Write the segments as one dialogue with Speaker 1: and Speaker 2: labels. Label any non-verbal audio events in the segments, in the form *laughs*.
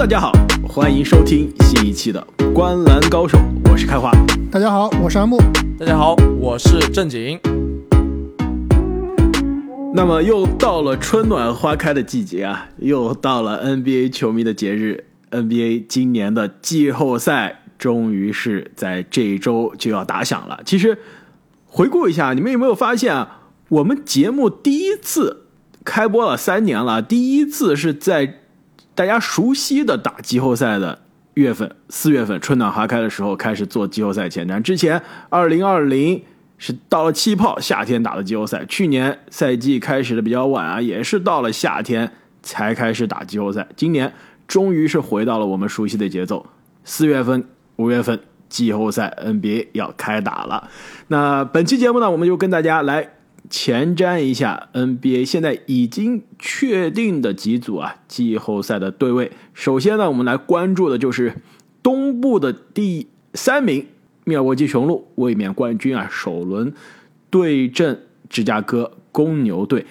Speaker 1: 大家好，欢迎收听新一期的《观篮高手》，我是开花。
Speaker 2: 大家好，我是安木。
Speaker 3: 大家好，我是正经。
Speaker 1: 那么又到了春暖花开的季节啊，又到了 NBA 球迷的节日，NBA 今年的季后赛终于是在这一周就要打响了。其实回顾一下，你们有没有发现啊？我们节目第一次开播了三年了，第一次是在大家熟悉的打季后赛的月份，四月份春暖花开的时候开始做季后赛前瞻。之前二零二零是到了气泡夏天打的季后赛，去年赛季开始的比较晚啊，也是到了夏天才开始打季后赛。今年终于是回到了我们熟悉的节奏，四月份、五月份季后赛 NBA 要开打了。那本期节目呢，我们就跟大家来。前瞻一下 NBA 现在已经确定的几组啊季后赛的对位。首先呢，我们来关注的就是东部的第三名密尔沃基雄鹿卫冕冠军啊，首轮对阵芝加哥公牛队。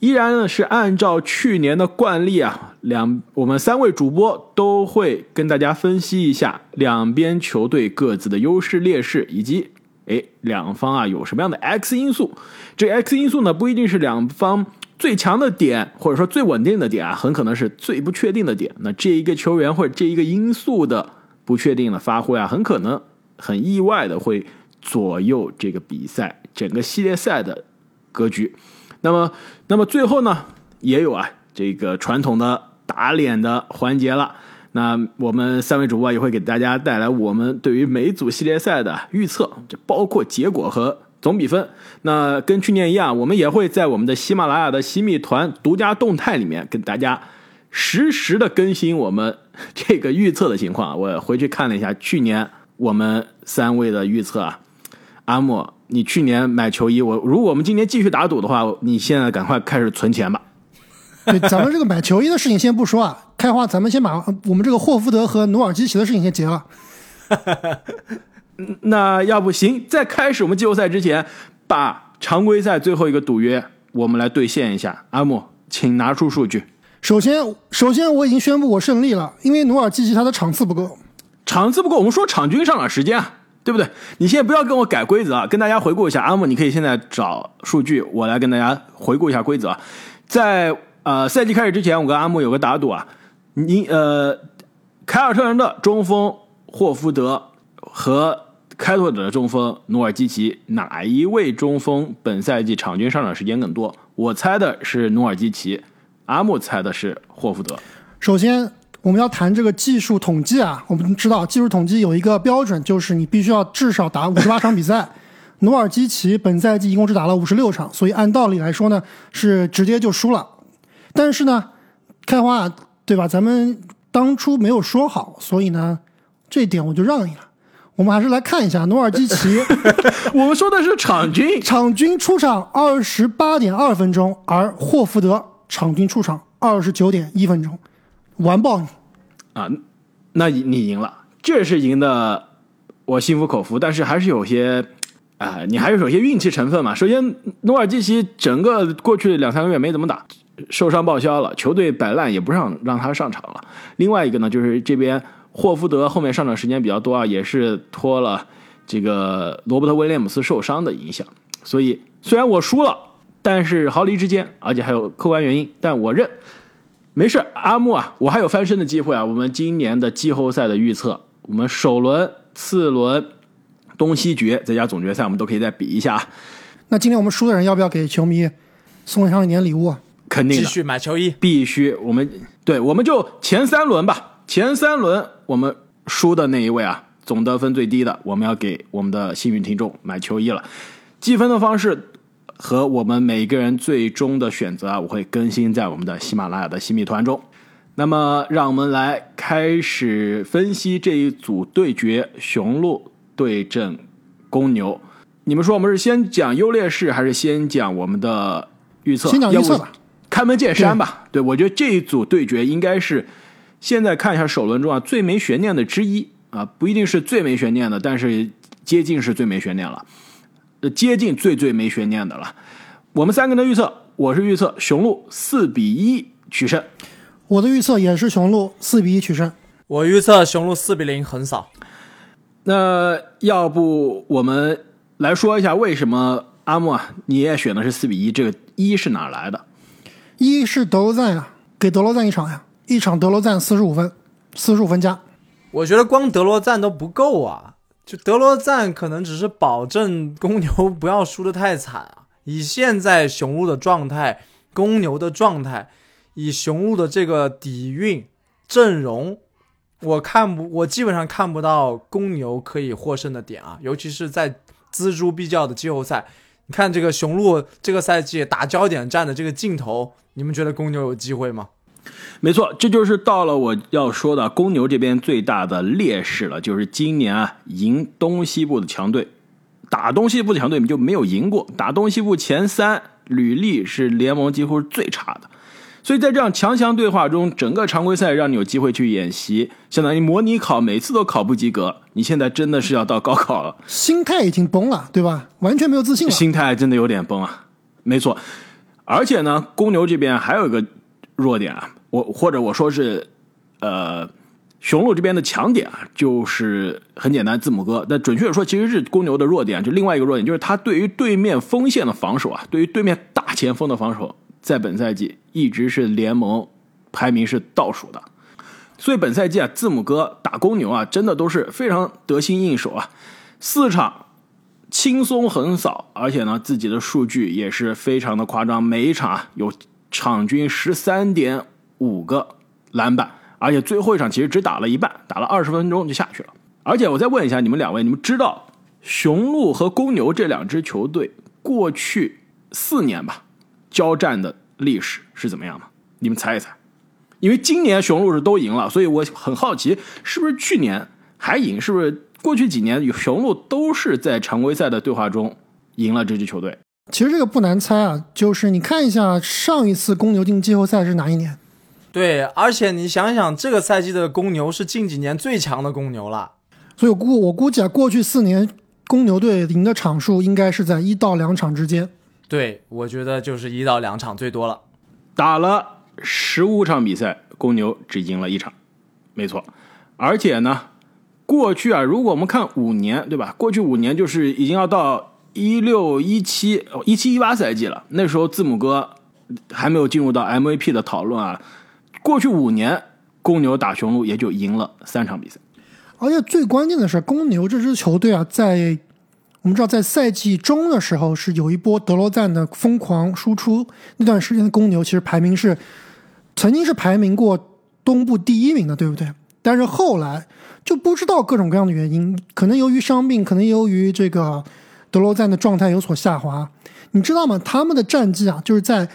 Speaker 1: 依然呢是按照去年的惯例啊，两我们三位主播都会跟大家分析一下两边球队各自的优势劣势以及。哎，两方啊有什么样的 X 因素？这 X 因素呢，不一定是两方最强的点，或者说最稳定的点啊，很可能是最不确定的点。那这一个球员或者这一个因素的不确定的发挥啊，很可能很意外的会左右这个比赛整个系列赛的格局。那么，那么最后呢，也有啊这个传统的打脸的环节了。那我们三位主播也会给大家带来我们对于每组系列赛的预测，这包括结果和总比分。那跟去年一样，我们也会在我们的喜马拉雅的西米团独家动态里面跟大家实时的更新我们这个预测的情况。我回去看了一下去年我们三位的预测啊，阿莫，你去年买球衣，我如果我们今年继续打赌的话，你现在赶快开始存钱吧。*laughs*
Speaker 2: 对，咱们这个买球衣的事情先不说啊。开花，咱们先把我们这个霍福德和努尔基奇的事情先结了。*laughs*
Speaker 1: 那要不行，在开始我们季后赛之前，把常规赛最后一个赌约我们来兑现一下。阿木，请拿出数据。
Speaker 2: 首先，首先我已经宣布我胜利了，因为努尔基奇他的场次不够。
Speaker 1: 场次不够，我们说场均上场时间啊，对不对？你现在不要跟我改规则啊，跟大家回顾一下。阿木，你可以现在找数据，我来跟大家回顾一下规则。在呃赛季开始之前，我跟阿木有个打赌啊。你呃，凯尔特人的中锋霍福德和开拓者的中锋努尔基奇，哪一位中锋本赛季场均上场时间更多？我猜的是努尔基奇，阿木猜的是霍福德。
Speaker 2: 首先，我们要谈这个技术统计啊，我们知道技术统计有一个标准，就是你必须要至少打五十八场比赛。努尔基奇本赛季一共只打了五十六场，所以按道理来说呢，是直接就输了。但是呢，开花。对吧？咱们当初没有说好，所以呢，这一点我就让你了。我们还是来看一下努尔基奇。*laughs*
Speaker 1: 我们说的是场均，
Speaker 2: 场均出场二十八点二分钟，而霍福德场均出场二十九点一分钟，完爆你！
Speaker 1: 啊，那你赢了，这是赢的，我心服口服。但是还是有些，啊，你还是有些运气成分嘛。首先，努尔基奇整个过去两三个月没怎么打。受伤报销了，球队摆烂也不让让他上场了。另外一个呢，就是这边霍福德后面上场时间比较多啊，也是托了这个罗伯特威廉姆斯受伤的影响。所以虽然我输了，但是毫厘之间，而且还有客观原因，但我认没事。阿木啊，我还有翻身的机会啊。我们今年的季后赛的预测，我们首轮、次轮、东西决再加总决赛，我们都可以再比一下。
Speaker 2: 那今天我们输的人要不要给球迷送上一点礼物？
Speaker 1: 肯定
Speaker 3: 继续买球衣，
Speaker 1: 必须我们对，我们就前三轮吧。前三轮我们输的那一位啊，总得分最低的，我们要给我们的幸运听众买球衣了。积分的方式和我们每个人最终的选择啊，我会更新在我们的喜马拉雅的新米团中。那么，让我们来开始分析这一组对决：雄鹿对阵公牛。你们说我们是先讲优劣势，还是先讲我们的预测？
Speaker 2: 先讲预测吧。
Speaker 1: 开门见山吧，对我觉得这一组对决应该是现在看一下首轮中啊最没悬念的之一啊，不一定是最没悬念的，但是接近是最没悬念了，呃，接近最最没悬念的了。我们三个人的预测，我是预测雄鹿四比一取胜，
Speaker 2: 我的预测也是雄鹿四比一取胜。
Speaker 3: 我预测雄鹿四比零横扫。
Speaker 1: 那要不我们来说一下为什么阿木啊，你也选的是四比一？这个一是哪来的？
Speaker 2: 一是德罗赞呀，给德罗赞一场呀，一场德罗赞四十五分，四十五分加。
Speaker 3: 我觉得光德罗赞都不够啊，就德罗赞可能只是保证公牛不要输得太惨啊。以现在雄鹿的状态，公牛的状态，以雄鹿的这个底蕴阵容。我看不，我基本上看不到公牛可以获胜的点啊，尤其是在锱铢必较的季后赛。你看这个雄鹿这个赛季打焦点战的这个镜头，你们觉得公牛有机会吗？
Speaker 1: 没错，这就是到了我要说的公牛这边最大的劣势了，就是今年啊赢东西部的强队，打东西部的强队就没有赢过，打东西部前三履历是联盟几乎是最差的。所以在这样强强对话中，整个常规赛让你有机会去演习，相当于模拟考，每次都考不及格。你现在真的是要到高考了，
Speaker 2: 心态已经崩了，对吧？完全没有自信了。
Speaker 1: 心态真的有点崩啊，没错。而且呢，公牛这边还有一个弱点啊，我或者我说是，呃，雄鹿这边的强点啊，就是很简单，字母哥。但准确的说，其实是公牛的弱点。就另外一个弱点，就是他对于对面锋线的防守啊，对于对面大前锋的防守。在本赛季一直是联盟排名是倒数的，所以本赛季啊，字母哥打公牛啊，真的都是非常得心应手啊，四场轻松横扫，而且呢，自己的数据也是非常的夸张，每一场啊有场均十三点五个篮板，而且最后一场其实只打了一半，打了二十分钟就下去了。而且我再问一下你们两位，你们知道雄鹿和公牛这两支球队过去四年吧？交战的历史是怎么样的？你们猜一猜。因为今年雄鹿是都赢了，所以我很好奇，是不是去年还赢？是不是过去几年雄鹿都是在常规赛的对话中赢了这支球队？
Speaker 2: 其实这个不难猜啊，就是你看一下上一次公牛进季后赛是哪一年？
Speaker 3: 对，而且你想想，这个赛季的公牛是近几年最强的公牛了。
Speaker 2: 所以我估我估计啊，过去四年公牛队赢的场数应该是在一到两场之间。
Speaker 3: 对，我觉得就是一到两场最多了。
Speaker 1: 打了十五场比赛，公牛只赢了一场，没错。而且呢，过去啊，如果我们看五年，对吧？过去五年就是已经要到一六一七、一七一八赛季了。那时候字母哥还没有进入到 MVP 的讨论啊。过去五年，公牛打雄鹿也就赢了三场比赛。
Speaker 2: 而且最关键的是，公牛这支球队啊，在我们知道，在赛季中的时候是有一波德罗赞的疯狂输出，那段时间的公牛其实排名是曾经是排名过东部第一名的，对不对？但是后来就不知道各种各样的原因，可能由于伤病，可能由于这个德罗赞的状态有所下滑。你知道吗？他们的战绩啊，就是在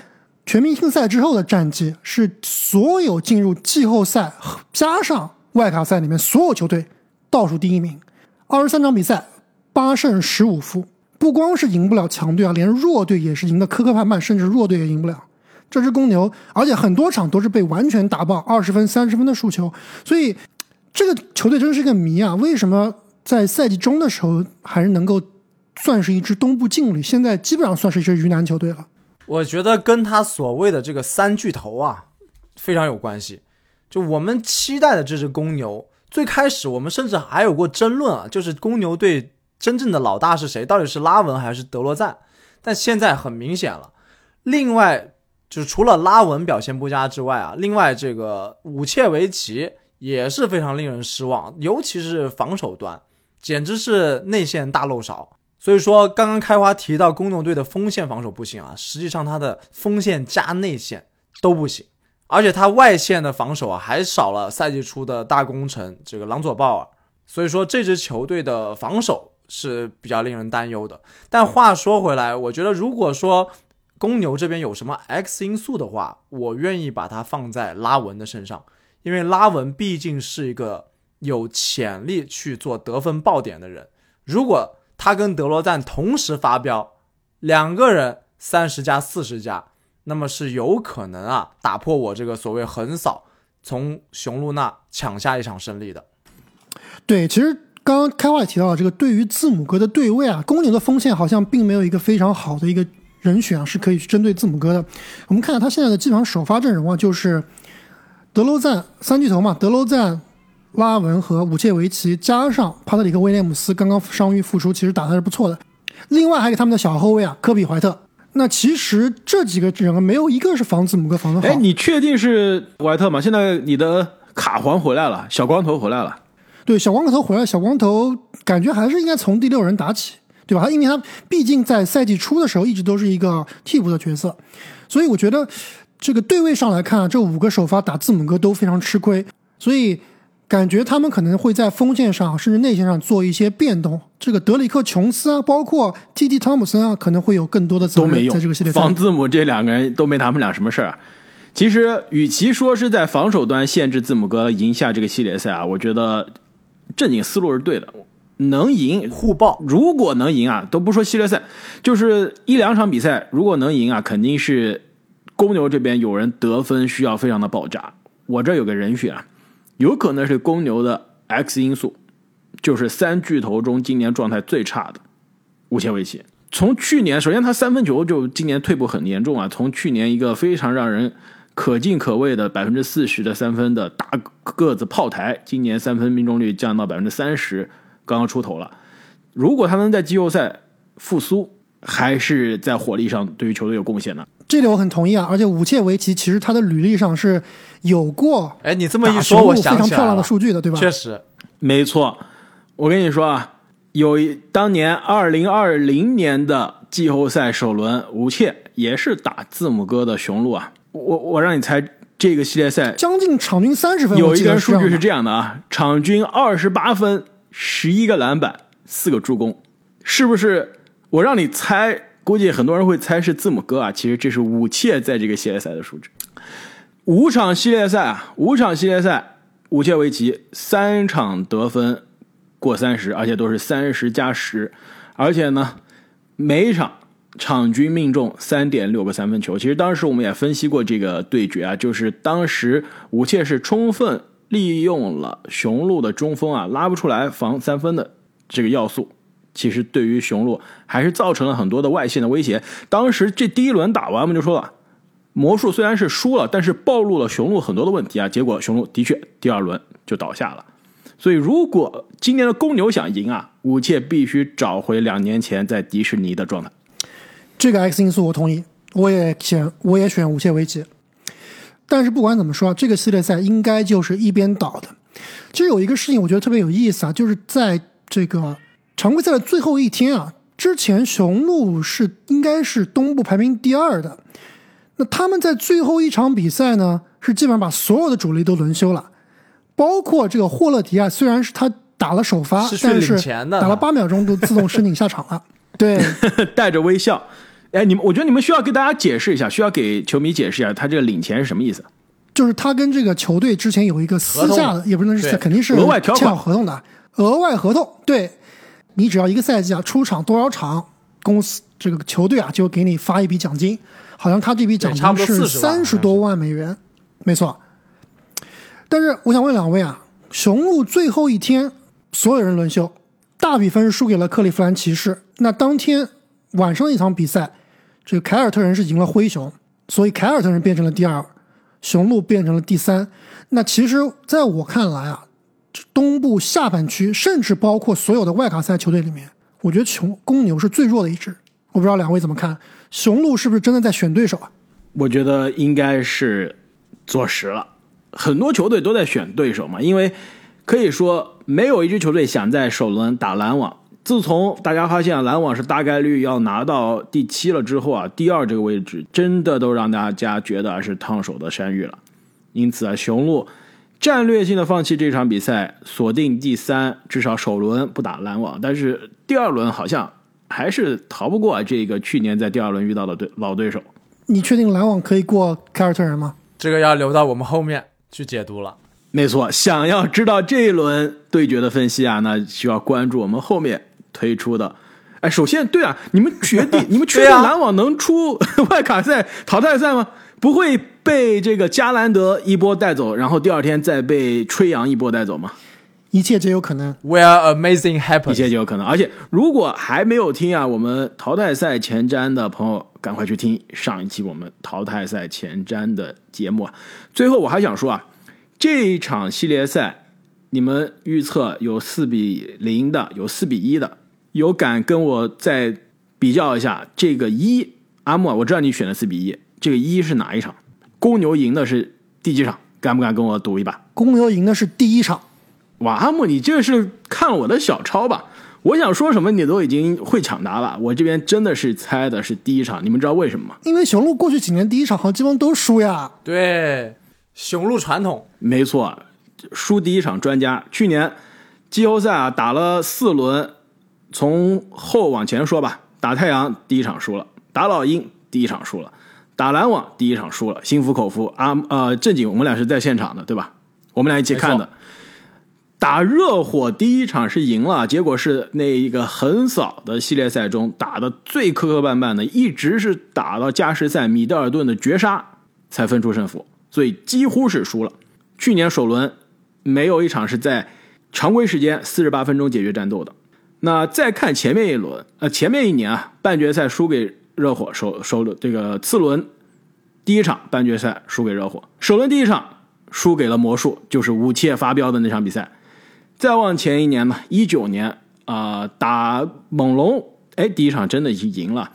Speaker 2: 全明星赛之后的战绩是所有进入季后赛加上外卡赛里面所有球队倒数第一名，二十三场比赛。八胜十五负，不光是赢不了强队啊，连弱队也是赢得磕磕绊绊，甚至弱队也赢不了。这支公牛，而且很多场都是被完全打爆，二十分、三十分的输球。所以这个球队真是个谜啊！为什么在赛季中的时候还是能够算是一支东部劲旅，现在基本上算是一支鱼腩球队了？
Speaker 3: 我觉得跟他所谓的这个三巨头啊非常有关系。就我们期待的这支公牛，最开始我们甚至还有过争论啊，就是公牛队。真正的老大是谁？到底是拉文还是德罗赞？但现在很明显了。另外，就是除了拉文表现不佳之外啊，另外这个武切维奇也是非常令人失望，尤其是防守端，简直是内线大漏勺。所以说，刚刚开花提到公牛队的锋线防守不行啊，实际上他的锋线加内线都不行，而且他外线的防守啊还少了赛季初的大功臣这个朗佐鲍尔。所以说，这支球队的防守。是比较令人担忧的。但话说回来，我觉得如果说公牛这边有什么 X 因素的话，我愿意把它放在拉文的身上，因为拉文毕竟是一个有潜力去做得分爆点的人。如果他跟德罗赞同时发飙，两个人三十加四十加，那么是有可能啊打破我这个所谓横扫，从雄鹿那抢下一场胜利的。
Speaker 2: 对，其实。刚刚开话也提到这个，对于字母哥的对位啊，公牛的锋线好像并没有一个非常好的一个人选啊，是可以去针对字母哥的。我们看看他现在的基本上首发阵容啊，就是德罗赞三巨头嘛，德罗赞、拉文和武切维奇，加上帕特里克威廉姆斯刚刚伤愈复出，其实打的是不错的。另外还有他们的小后卫啊，科比怀特。那其实这几个人没有一个是防字母哥防的好。
Speaker 1: 哎，你确定是怀特吗？现在你的卡环回来了，小光头回来了。
Speaker 2: 对，小光头回来，小光头感觉还是应该从第六人打起，对吧？因为他毕竟在赛季初的时候一直都是一个替补的角色，所以我觉得这个对位上来看啊，这五个首发打字母哥都非常吃亏，所以。感觉他们可能会在锋线上甚至内线上做一些变动。这个德里克·琼斯啊，包括 T.T. 汤姆森啊，可能会有更多的责任在这个系列
Speaker 1: 赛。防字母这两个人都没他们俩什么事儿啊。其实，与其说是在防守端限制字母哥赢下这个系列赛啊，我觉得正经思路是对的。能赢
Speaker 3: 互爆，
Speaker 1: 如果能赢啊，都不说系列赛，就是一两场比赛，如果能赢啊，肯定是公牛这边有人得分需要非常的爆炸。我这有个人选啊。有可能是公牛的 X 因素，就是三巨头中今年状态最差的无切维奇。从去年，首先他三分球就今年退步很严重啊。从去年一个非常让人可进可畏的百分之四十的三分的大个子炮台，今年三分命中率降到百分之三十，刚刚出头了。如果他能在季后赛复苏，还是在火力上对于球队有贡献的。
Speaker 2: 这点我很同意啊，而且武切维奇其实他的履历上是有过，
Speaker 3: 哎，你这么一说，我
Speaker 2: 想非常漂亮的数据的，对吧？
Speaker 3: 确实，
Speaker 1: 没错。我跟你说啊，有一当年二零二零年的季后赛首轮，武切也是打字母哥的雄鹿啊。我我让你猜，这个系列赛
Speaker 2: 将近场均三十分，
Speaker 1: 有一个数据是这样的啊，场均二十八分，十一个篮板，四个助攻，是不是？我让你猜。估计很多人会猜是字母哥啊，其实这是武切在这个系列赛的数值。五场系列赛啊，五场系列赛，武切维奇三场得分过三十，而且都是三十加十，而且呢，每一场场均命中三点六个三分球。其实当时我们也分析过这个对决啊，就是当时武切是充分利用了雄鹿的中锋啊拉不出来防三分的这个要素。其实对于雄鹿还是造成了很多的外线的威胁。当时这第一轮打完，我们就说了，魔术虽然是输了，但是暴露了雄鹿很多的问题啊。结果雄鹿的确第二轮就倒下了。所以如果今年的公牛想赢啊，武切必须找回两年前在迪士尼的状态。
Speaker 2: 这个 X 因素我同意，我也选我也选武切维奇。但是不管怎么说，这个系列赛应该就是一边倒的。其实有一个事情我觉得特别有意思啊，就是在这个。常规赛的最后一天啊，之前雄鹿是应该是东部排名第二的，那他们在最后一场比赛呢，是基本上把所有的主力都轮休了，包括这个霍勒迪啊，虽然是他打了首发，但是打了八秒钟都自动申请下场了。*laughs* 对，
Speaker 1: 带着微笑。哎，你们，我觉得你们需要给大家解释一下，需要给球迷解释一下，他这个领钱是什么意思？
Speaker 2: 就是他跟这个球队之前有一个私下的，也不能是肯定是
Speaker 1: 额外条
Speaker 2: 款合同的，额外合同，对。你只要一个赛季啊出场多少场，公司这个球队啊就给你发一笔奖金，好像他这笔奖金是三十多万美元，没错。但是我想问两位啊，雄鹿最后一天所有人轮休，大比分输给了克利夫兰骑士。那当天晚上一场比赛，这个凯尔特人是赢了灰熊，所以凯尔特人变成了第二，雄鹿变成了第三。那其实在我看来啊。东部下半区，甚至包括所有的外卡赛球队里面，我觉得雄公牛是最弱的一支。我不知道两位怎么看，雄鹿是不是真的在选对手啊？
Speaker 1: 我觉得应该是坐实了，很多球队都在选对手嘛。因为可以说，没有一支球队想在首轮打篮网。自从大家发现篮网是大概率要拿到第七了之后啊，第二这个位置真的都让大家觉得是烫手的山芋了。因此啊，雄鹿。战略性的放弃这场比赛，锁定第三，至少首轮不打篮网。但是第二轮好像还是逃不过这个去年在第二轮遇到的对老对手。
Speaker 2: 你确定篮网可以过凯尔特人吗？
Speaker 3: 这个要留到我们后面去解读了。
Speaker 1: 没错，想要知道这一轮对决的分析啊，那需要关注我们后面推出的。哎，首先，对啊，你们决定，*laughs* 你们确定篮网能出 *laughs* 外卡赛淘汰赛吗？不会被这个加兰德一波带走，然后第二天再被吹杨一波带走吗？
Speaker 2: 一切皆有可能。
Speaker 3: Where amazing happens，
Speaker 1: 一切皆有可能。而且，如果还没有听啊，我们淘汰赛前瞻的朋友，赶快去听上一期我们淘汰赛前瞻的节目啊。最后，我还想说啊，这一场系列赛，你们预测有四比零的，有四比一的，有敢跟我再比较一下这个一？阿木，我知道你选的四比一，这个一是哪一场？公牛赢的是第几场？敢不敢跟我赌一把？
Speaker 2: 公牛赢的是第一场。
Speaker 1: 哇，阿木，你这是看我的小抄吧？我想说什么，你都已经会抢答了。我这边真的是猜的是第一场，你们知道为什么吗？
Speaker 2: 因为雄鹿过去几年第一场好像基本上都输呀。
Speaker 3: 对，雄鹿传统。
Speaker 1: 没错，输第一场专家。去年季后赛啊，打了四轮，从后往前说吧。打太阳第一场输了，打老鹰第一场输了，打篮网第一场输了，心服口服。啊呃，正经，我们俩是在现场的，对吧？我们俩一起看的。打热火第一场是赢了，结果是那一个横扫的系列赛中打的最磕磕绊绊的，一直是打到加时赛米德尔顿的绝杀才分出胜负，所以几乎是输了。去年首轮没有一场是在常规时间四十八分钟解决战斗的。那再看前面一轮，呃，前面一年啊，半决赛输给热火，首首轮这个次轮第一场半决赛输给热火，首轮第一场输给了魔术，就是武切发飙的那场比赛。再往前一年呢，一九年啊，打猛龙，哎，第一场真的已经赢了。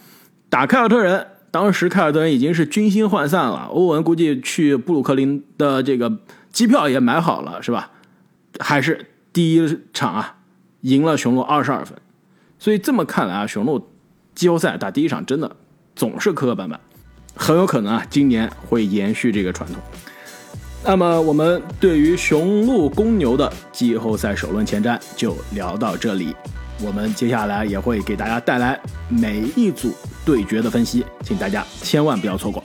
Speaker 1: 打凯尔特人，当时凯尔特人已经是军心涣散了，欧文估计去布鲁克林的这个机票也买好了，是吧？还是第一场啊，赢了雄鹿二十二分。所以这么看来啊，雄鹿季后赛打第一场真的总是磕磕绊绊，很有可能啊，今年会延续这个传统。那么我们对于雄鹿公牛的季后赛首轮前瞻就聊到这里，我们接下来也会给大家带来每一组对决的分析，请大家千万不要错过。